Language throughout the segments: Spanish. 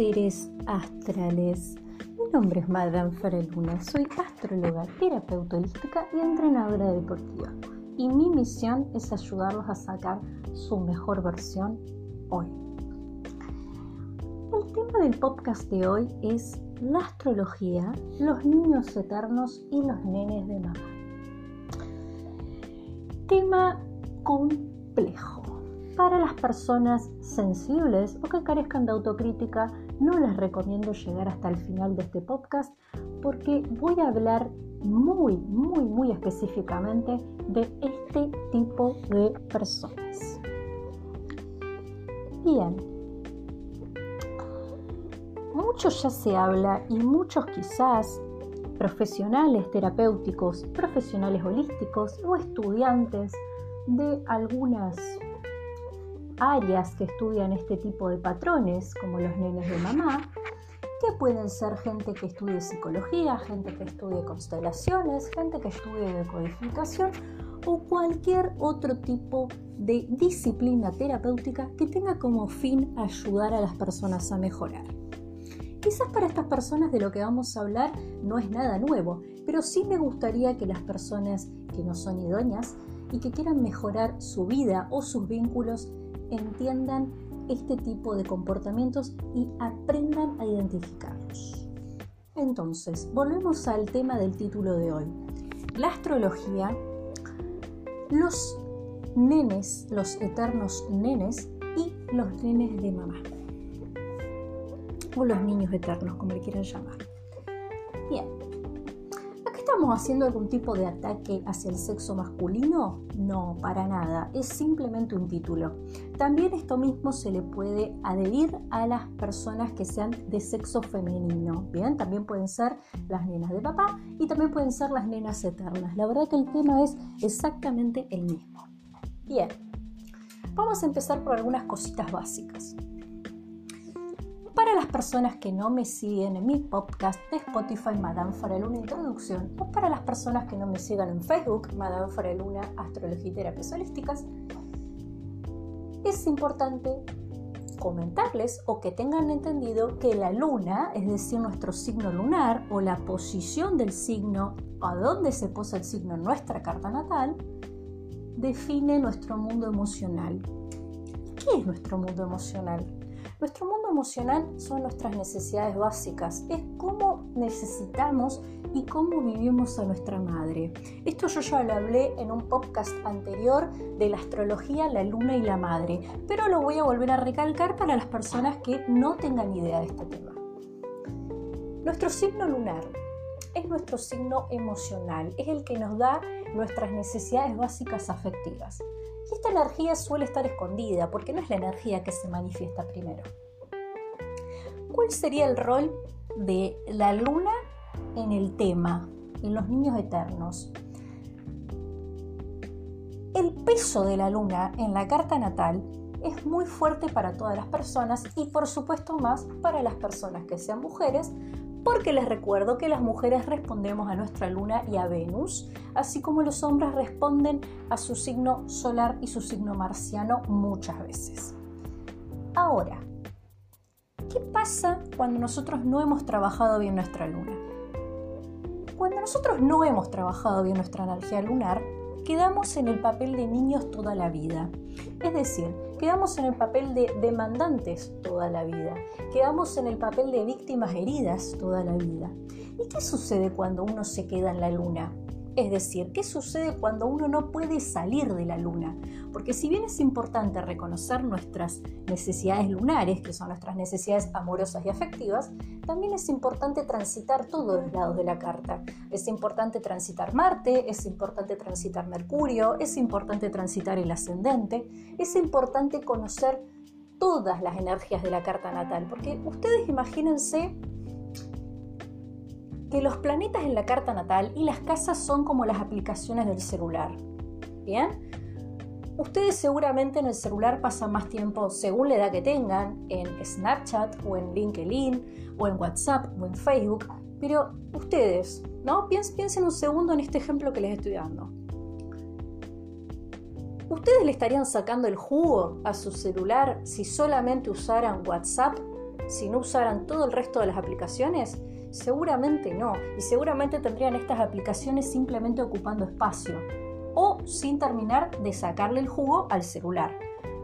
seres astrales. Mi nombre es Madame Faraluna, soy astróloga, terapeuta holística y entrenadora deportiva. Y mi misión es ayudarlos a sacar su mejor versión hoy. El tema del podcast de hoy es la astrología, los niños eternos y los nenes de mamá. Tema complejo para las personas sensibles o que carezcan de autocrítica, no les recomiendo llegar hasta el final de este podcast porque voy a hablar muy, muy, muy específicamente de este tipo de personas. Bien, mucho ya se habla y muchos quizás profesionales terapéuticos, profesionales holísticos o estudiantes de algunas áreas que estudian este tipo de patrones, como los nenes de mamá, que pueden ser gente que estudie psicología, gente que estudie constelaciones, gente que estudie decodificación o cualquier otro tipo de disciplina terapéutica que tenga como fin ayudar a las personas a mejorar. Quizás para estas personas de lo que vamos a hablar no es nada nuevo, pero sí me gustaría que las personas que no son idóneas y que quieran mejorar su vida o sus vínculos entiendan este tipo de comportamientos y aprendan a identificarlos. Entonces, volvemos al tema del título de hoy. La astrología, los nenes, los eternos nenes y los nenes de mamá. O los niños eternos, como le quieran llamar. Bien, ¿Estamos haciendo algún tipo de ataque hacia el sexo masculino? No, para nada. Es simplemente un título. También esto mismo se le puede adherir a las personas que sean de sexo femenino. Bien, también pueden ser las nenas de papá y también pueden ser las nenas eternas. La verdad que el tema es exactamente el mismo. Bien, vamos a empezar por algunas cositas básicas. Para las personas que no me siguen en mi podcast de Spotify Madame Faraluna Introducción o para las personas que no me sigan en Facebook Madame Faraluna Astrología y Terapias Holísticas, es importante comentarles o que tengan entendido que la luna, es decir, nuestro signo lunar o la posición del signo, a dónde se posa el signo en nuestra carta natal, define nuestro mundo emocional. ¿Qué es nuestro mundo emocional? Nuestro mundo emocional son nuestras necesidades básicas, es cómo necesitamos y cómo vivimos a nuestra madre. Esto yo ya lo hablé en un podcast anterior de la astrología, la luna y la madre, pero lo voy a volver a recalcar para las personas que no tengan idea de este tema. Nuestro signo lunar es nuestro signo emocional, es el que nos da nuestras necesidades básicas afectivas. Y esta energía suele estar escondida porque no es la energía que se manifiesta primero. ¿Cuál sería el rol de la luna en el tema, en los niños eternos? El peso de la luna en la carta natal es muy fuerte para todas las personas y por supuesto más para las personas que sean mujeres porque les recuerdo que las mujeres respondemos a nuestra luna y a Venus, así como los hombres responden a su signo solar y su signo marciano muchas veces. Ahora, ¿qué pasa cuando nosotros no hemos trabajado bien nuestra luna? Cuando nosotros no hemos trabajado bien nuestra energía lunar, quedamos en el papel de niños toda la vida. Es decir, quedamos en el papel de demandantes toda la vida, quedamos en el papel de víctimas heridas toda la vida. ¿Y qué sucede cuando uno se queda en la luna? Es decir, ¿qué sucede cuando uno no puede salir de la luna? Porque si bien es importante reconocer nuestras necesidades lunares, que son nuestras necesidades amorosas y afectivas, también es importante transitar todos los lados de la carta. Es importante transitar Marte, es importante transitar Mercurio, es importante transitar el ascendente, es importante conocer todas las energías de la carta natal, porque ustedes imagínense que los planetas en la carta natal y las casas son como las aplicaciones del celular. ¿Bien? Ustedes seguramente en el celular pasan más tiempo, según la edad que tengan, en Snapchat o en LinkedIn o en WhatsApp o en Facebook. Pero ustedes, ¿no? Piensen un segundo en este ejemplo que les estoy dando. ¿Ustedes le estarían sacando el jugo a su celular si solamente usaran WhatsApp si no usaran todo el resto de las aplicaciones? Seguramente no, y seguramente tendrían estas aplicaciones simplemente ocupando espacio o sin terminar de sacarle el jugo al celular.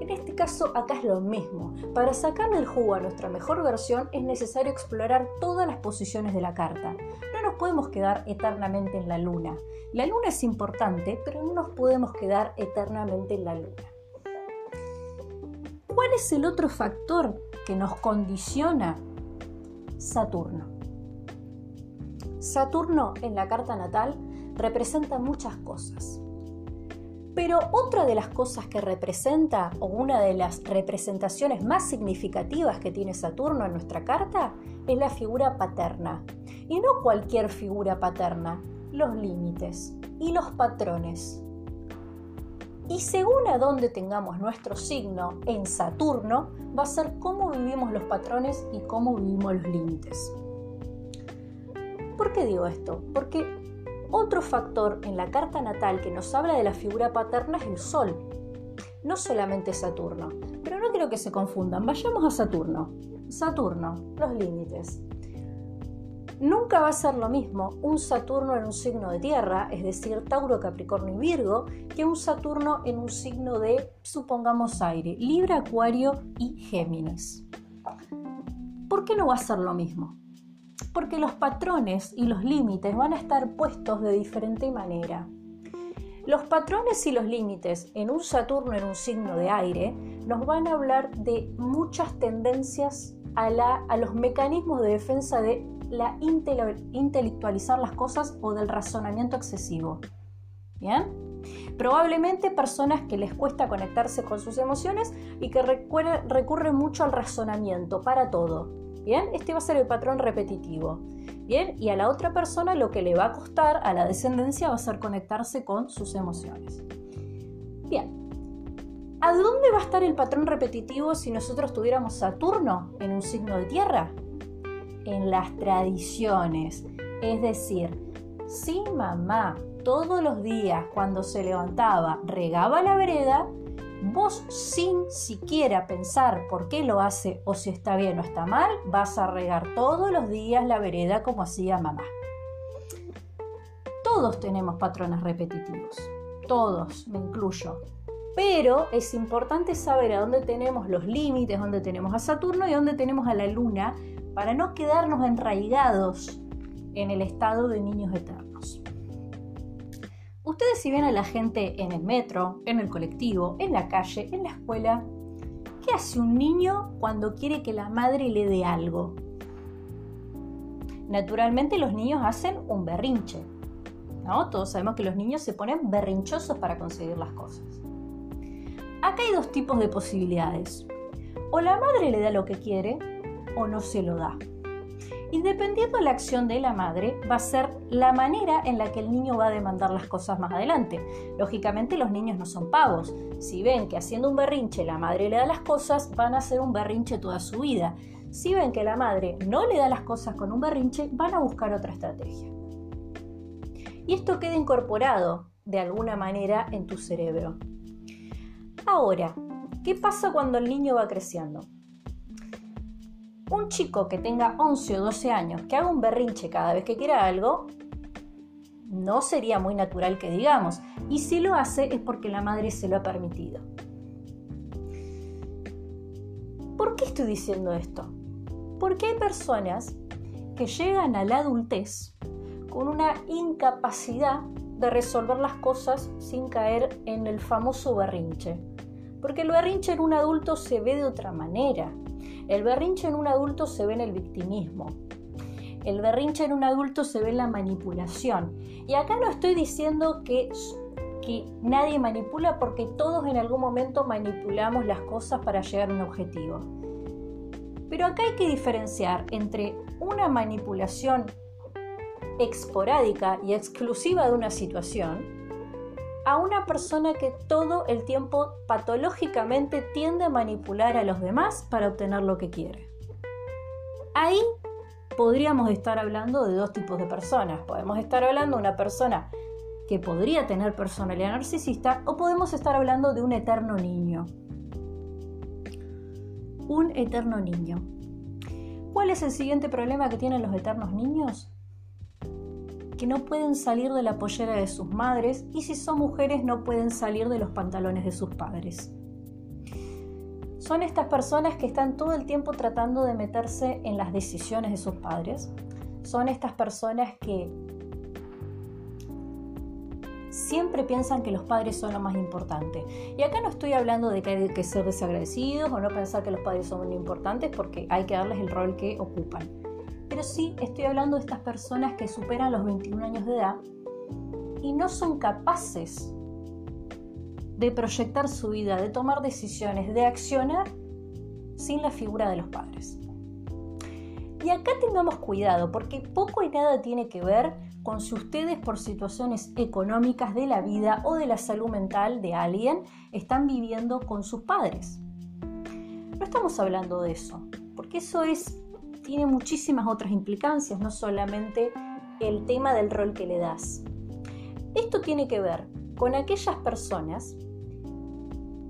En este caso acá es lo mismo. Para sacarle el jugo a nuestra mejor versión es necesario explorar todas las posiciones de la carta. No nos podemos quedar eternamente en la luna. La luna es importante, pero no nos podemos quedar eternamente en la luna. ¿Cuál es el otro factor que nos condiciona? Saturno. Saturno en la carta natal representa muchas cosas. Pero otra de las cosas que representa, o una de las representaciones más significativas que tiene Saturno en nuestra carta, es la figura paterna. Y no cualquier figura paterna, los límites y los patrones. Y según a dónde tengamos nuestro signo en Saturno, va a ser cómo vivimos los patrones y cómo vivimos los límites. ¿Por qué digo esto? Porque otro factor en la carta natal que nos habla de la figura paterna es el Sol, no solamente Saturno. Pero no creo que se confundan, vayamos a Saturno. Saturno, los límites. Nunca va a ser lo mismo un Saturno en un signo de tierra, es decir, Tauro, Capricornio y Virgo, que un Saturno en un signo de, supongamos, aire, Libra, Acuario y Géminis. ¿Por qué no va a ser lo mismo? Porque los patrones y los límites van a estar puestos de diferente manera. Los patrones y los límites en un Saturno en un signo de aire nos van a hablar de muchas tendencias a, los mecanismos de defensa de la intelectualizar las cosas o del razonamiento excesivo. Probablemente personas que les cuesta conectarse con sus emociones y que recurren mucho al razonamiento para todo. Bien, este va a ser el patrón repetitivo. Bien, y a la otra persona lo que le va a costar a la descendencia va a ser conectarse con sus emociones. Bien, ¿a dónde va a estar el patrón repetitivo si nosotros tuviéramos Saturno en un signo de tierra? En las tradiciones. Es decir, si mamá todos los días cuando se levantaba regaba la vereda, vos sin siquiera pensar por qué lo hace o si está bien o está mal, vas a regar todos los días la vereda como hacía mamá. Todos tenemos patrones repetitivos, todos, me incluyo. Pero es importante saber a dónde tenemos los límites, dónde tenemos a Saturno y dónde tenemos a la Luna, para no quedarnos enraigados en el estado de niños eternos. Ustedes si ven a la gente en el metro, en el colectivo, en la calle, en la escuela, ¿qué hace un niño cuando quiere que la madre le dé algo? Naturalmente los niños hacen un berrinche. ¿no? Todos sabemos que los niños se ponen berrinchosos para conseguir las cosas. Acá hay dos tipos de posibilidades. O la madre le da lo que quiere o no se lo da. Y dependiendo de la acción de la madre, va a ser la manera en la que el niño va a demandar las cosas más adelante. Lógicamente los niños no son pavos. Si ven que haciendo un berrinche la madre le da las cosas, van a hacer un berrinche toda su vida. Si ven que la madre no le da las cosas con un berrinche, van a buscar otra estrategia. Y esto queda incorporado de alguna manera en tu cerebro. Ahora, ¿qué pasa cuando el niño va creciendo? Un chico que tenga 11 o 12 años que haga un berrinche cada vez que quiera algo, no sería muy natural que digamos. Y si lo hace es porque la madre se lo ha permitido. ¿Por qué estoy diciendo esto? Porque hay personas que llegan a la adultez con una incapacidad de resolver las cosas sin caer en el famoso berrinche. Porque el berrinche en un adulto se ve de otra manera. El berrinche en un adulto se ve en el victimismo. El berrinche en un adulto se ve en la manipulación. Y acá no estoy diciendo que, que nadie manipula porque todos en algún momento manipulamos las cosas para llegar a un objetivo. Pero acá hay que diferenciar entre una manipulación esporádica y exclusiva de una situación a una persona que todo el tiempo patológicamente tiende a manipular a los demás para obtener lo que quiere. Ahí podríamos estar hablando de dos tipos de personas. Podemos estar hablando de una persona que podría tener personalidad narcisista o podemos estar hablando de un eterno niño. Un eterno niño. ¿Cuál es el siguiente problema que tienen los eternos niños? Que no pueden salir de la pollera de sus madres y si son mujeres no pueden salir de los pantalones de sus padres. Son estas personas que están todo el tiempo tratando de meterse en las decisiones de sus padres. Son estas personas que siempre piensan que los padres son lo más importante. Y acá no estoy hablando de que hay que ser desagradecidos o no pensar que los padres son importantes porque hay que darles el rol que ocupan. Pero sí estoy hablando de estas personas que superan los 21 años de edad y no son capaces de proyectar su vida, de tomar decisiones, de accionar sin la figura de los padres. Y acá tengamos cuidado porque poco y nada tiene que ver con si ustedes por situaciones económicas de la vida o de la salud mental de alguien están viviendo con sus padres. No estamos hablando de eso, porque eso es, tiene muchísimas otras implicancias, no solamente el tema del rol que le das. Esto tiene que ver con aquellas personas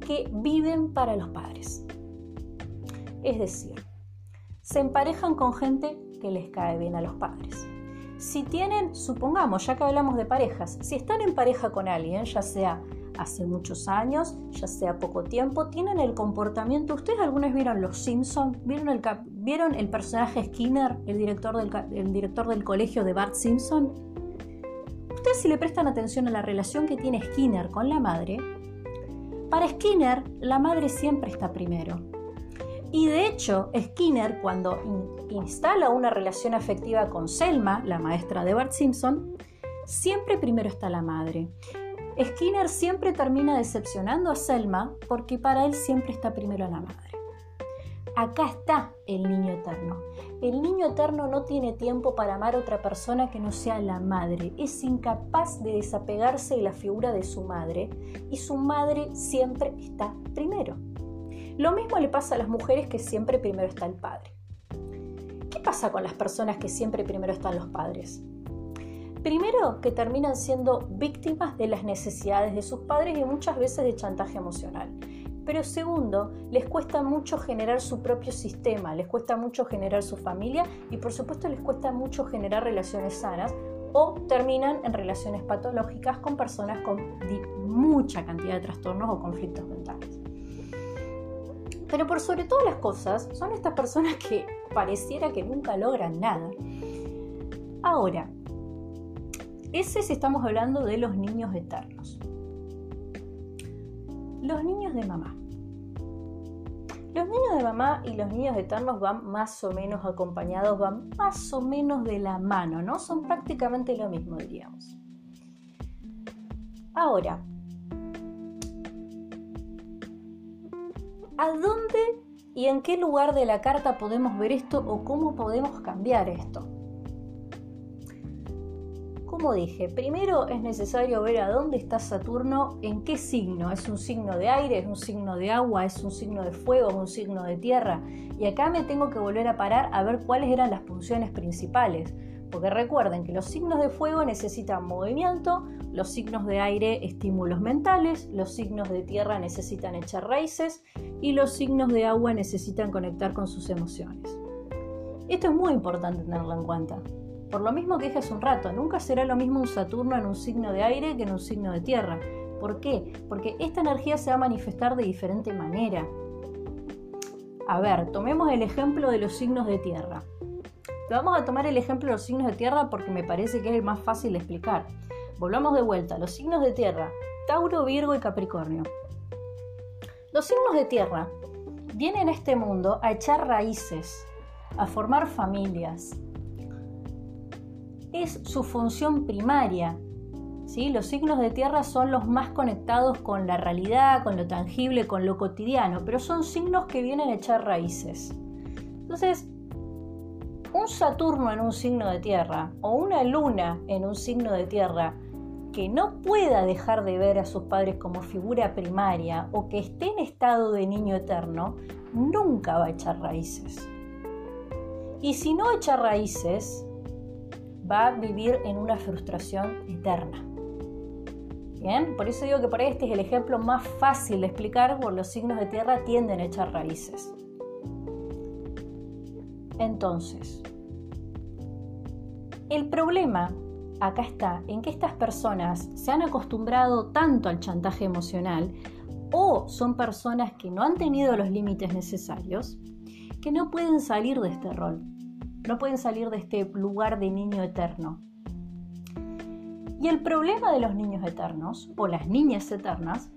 que viven para los padres. Es decir, se emparejan con gente que les cae bien a los padres si tienen, supongamos, ya que hablamos de parejas, si están en pareja con alguien, ya sea hace muchos años, ya sea poco tiempo, tienen el comportamiento. ¿Ustedes alguna vieron Los Simpson? ¿Vieron el, ¿Vieron el personaje Skinner, el director, del, el director del colegio de Bart Simpson? Ustedes si le prestan atención a la relación que tiene Skinner con la madre, para Skinner la madre siempre está primero. Y de hecho, Skinner, cuando instala una relación afectiva con Selma, la maestra de Bart Simpson, siempre primero está la madre. Skinner siempre termina decepcionando a Selma porque para él siempre está primero la madre. Acá está el niño eterno. El niño eterno no tiene tiempo para amar a otra persona que no sea la madre. Es incapaz de desapegarse de la figura de su madre y su madre siempre está primero. Lo mismo le pasa a las mujeres que siempre primero está el padre. ¿Qué pasa con las personas que siempre primero están los padres? Primero, que terminan siendo víctimas de las necesidades de sus padres y muchas veces de chantaje emocional. Pero segundo, les cuesta mucho generar su propio sistema, les cuesta mucho generar su familia y por supuesto les cuesta mucho generar relaciones sanas o terminan en relaciones patológicas con personas con mucha cantidad de trastornos o conflictos mentales. Pero por sobre todas las cosas, son estas personas que pareciera que nunca logran nada. Ahora, ese si estamos hablando de los niños eternos. Los niños de mamá. Los niños de mamá y los niños eternos van más o menos acompañados, van más o menos de la mano, ¿no? Son prácticamente lo mismo, diríamos. Ahora, ¿A dónde y en qué lugar de la carta podemos ver esto o cómo podemos cambiar esto? Como dije, primero es necesario ver a dónde está Saturno, en qué signo. ¿Es un signo de aire? ¿Es un signo de agua? ¿Es un signo de fuego? ¿Es un signo de tierra? Y acá me tengo que volver a parar a ver cuáles eran las funciones principales. Porque recuerden que los signos de fuego necesitan movimiento, los signos de aire estímulos mentales, los signos de tierra necesitan echar raíces y los signos de agua necesitan conectar con sus emociones. Esto es muy importante tenerlo en cuenta. Por lo mismo que dije hace un rato, nunca será lo mismo un Saturno en un signo de aire que en un signo de tierra. ¿Por qué? Porque esta energía se va a manifestar de diferente manera. A ver, tomemos el ejemplo de los signos de tierra. Vamos a tomar el ejemplo de los signos de tierra porque me parece que es el más fácil de explicar. Volvamos de vuelta. Los signos de tierra, Tauro, Virgo y Capricornio. Los signos de tierra vienen a este mundo a echar raíces, a formar familias. Es su función primaria. ¿sí? Los signos de tierra son los más conectados con la realidad, con lo tangible, con lo cotidiano, pero son signos que vienen a echar raíces. Entonces, un Saturno en un signo de tierra o una luna en un signo de tierra que no pueda dejar de ver a sus padres como figura primaria o que esté en estado de niño eterno, nunca va a echar raíces. Y si no echa raíces, va a vivir en una frustración eterna. Bien, por eso digo que por este es el ejemplo más fácil de explicar, por los signos de tierra tienden a echar raíces. Entonces, el problema acá está en que estas personas se han acostumbrado tanto al chantaje emocional o son personas que no han tenido los límites necesarios que no pueden salir de este rol, no pueden salir de este lugar de niño eterno. Y el problema de los niños eternos o las niñas eternas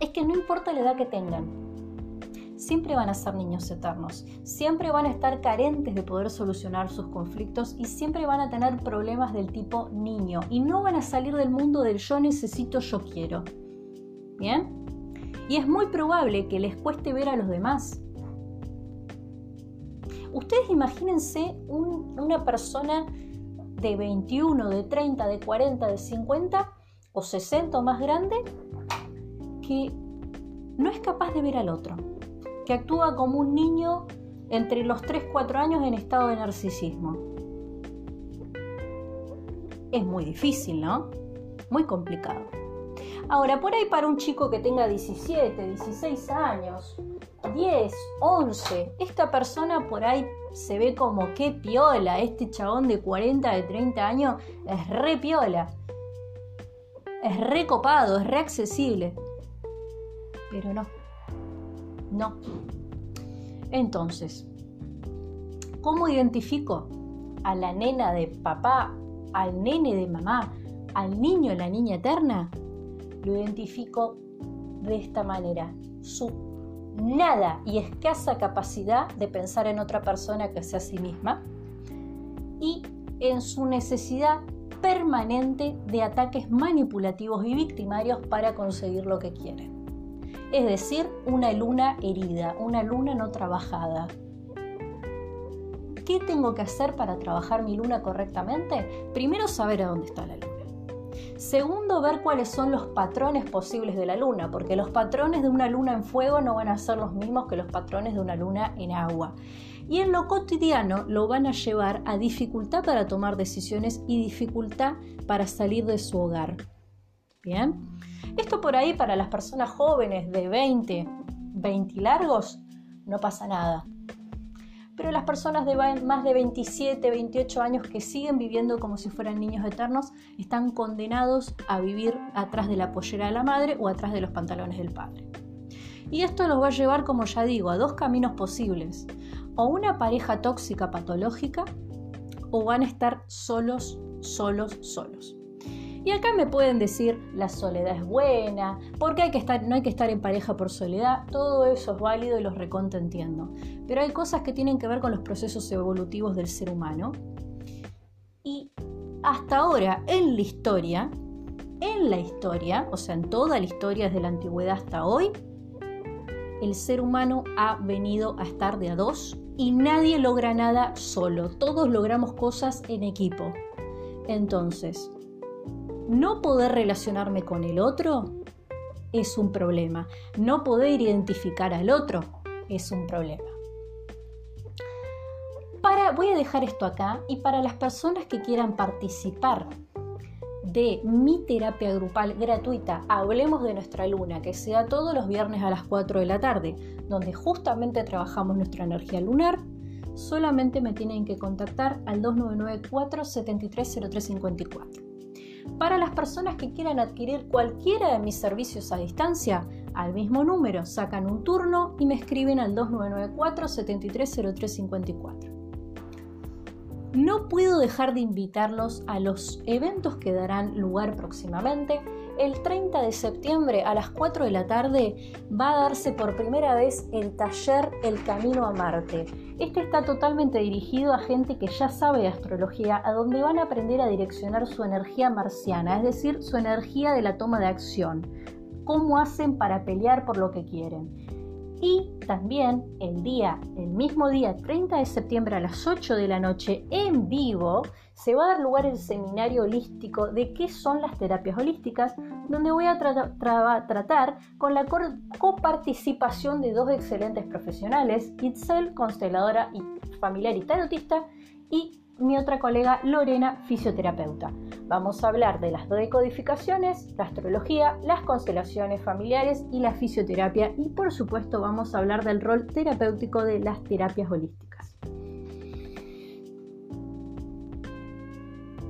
es que no importa la edad que tengan, siempre van a ser niños eternos, siempre van a estar carentes de poder solucionar sus conflictos y siempre van a tener problemas del tipo niño y no van a salir del mundo del yo necesito, yo quiero. ¿Bien? Y es muy probable que les cueste ver a los demás. Ustedes imagínense una persona de 21, de 30, de 40, de 50 o 60 o más grande que no es capaz de ver al otro que actúa como un niño entre los 3-4 años en estado de narcisismo. Es muy difícil, ¿no? Muy complicado. Ahora, por ahí para un chico que tenga 17, 16 años, 10, 11, esta persona por ahí se ve como que piola, este chabón de 40, de 30 años es re piola, es re copado, es re accesible. Pero no. No. Entonces, ¿cómo identifico a la nena de papá, al nene de mamá, al niño, la niña eterna? Lo identifico de esta manera. Su nada y escasa capacidad de pensar en otra persona que sea sí misma y en su necesidad permanente de ataques manipulativos y victimarios para conseguir lo que quieren es decir, una luna herida, una luna no trabajada. ¿Qué tengo que hacer para trabajar mi luna correctamente? Primero, saber a dónde está la luna. Segundo, ver cuáles son los patrones posibles de la luna, porque los patrones de una luna en fuego no van a ser los mismos que los patrones de una luna en agua. Y en lo cotidiano lo van a llevar a dificultad para tomar decisiones y dificultad para salir de su hogar. Bien. Esto por ahí para las personas jóvenes de 20, 20 largos, no pasa nada. Pero las personas de más de 27, 28 años que siguen viviendo como si fueran niños eternos están condenados a vivir atrás de la pollera de la madre o atrás de los pantalones del padre. Y esto los va a llevar, como ya digo, a dos caminos posibles. O una pareja tóxica patológica o van a estar solos, solos, solos. Y acá me pueden decir, la soledad es buena, porque no hay que estar en pareja por soledad, todo eso es válido y los recontra entiendo. Pero hay cosas que tienen que ver con los procesos evolutivos del ser humano. Y hasta ahora, en la historia, en la historia, o sea, en toda la historia desde la antigüedad hasta hoy, el ser humano ha venido a estar de a dos y nadie logra nada solo, todos logramos cosas en equipo. Entonces, no poder relacionarme con el otro es un problema. No poder identificar al otro es un problema. Para, voy a dejar esto acá y para las personas que quieran participar de mi terapia grupal gratuita, hablemos de nuestra luna, que sea todos los viernes a las 4 de la tarde, donde justamente trabajamos nuestra energía lunar, solamente me tienen que contactar al 299 473 0354. Para las personas que quieran adquirir cualquiera de mis servicios a distancia, al mismo número sacan un turno y me escriben al 2994 730354. No puedo dejar de invitarlos a los eventos que darán lugar próximamente. El 30 de septiembre a las 4 de la tarde va a darse por primera vez el taller El Camino a Marte. Este está totalmente dirigido a gente que ya sabe astrología, a donde van a aprender a direccionar su energía marciana, es decir, su energía de la toma de acción. Cómo hacen para pelear por lo que quieren. Y también el día, el mismo día 30 de septiembre a las 8 de la noche en vivo, se va a dar lugar el seminario holístico de qué son las terapias holísticas, donde voy a tratar con la coparticipación de dos excelentes profesionales, Itzel, consteladora y familiar y y mi otra colega Lorena, fisioterapeuta. Vamos a hablar de las decodificaciones, la astrología, las constelaciones familiares y la fisioterapia y por supuesto vamos a hablar del rol terapéutico de las terapias holísticas.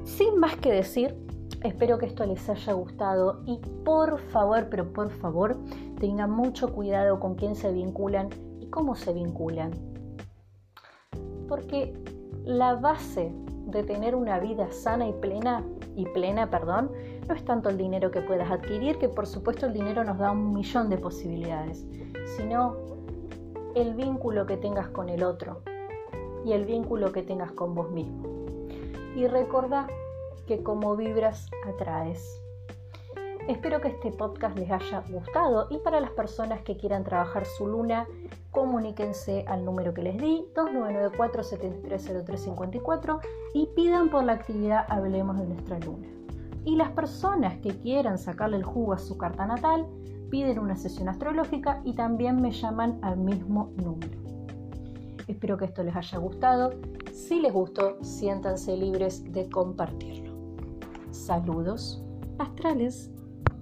Sin más que decir, espero que esto les haya gustado y por favor, pero por favor, tengan mucho cuidado con quién se vinculan y cómo se vinculan. Porque la base de tener una vida sana y plena, y plena, perdón, no es tanto el dinero que puedas adquirir, que por supuesto el dinero nos da un millón de posibilidades, sino el vínculo que tengas con el otro y el vínculo que tengas con vos mismo. Y recuerda que como vibras atraes. Espero que este podcast les haya gustado y para las personas que quieran trabajar su luna, comuníquense al número que les di, 2994-730354 y pidan por la actividad Hablemos de nuestra luna. Y las personas que quieran sacarle el jugo a su carta natal, piden una sesión astrológica y también me llaman al mismo número. Espero que esto les haya gustado. Si les gustó, siéntanse libres de compartirlo. Saludos astrales.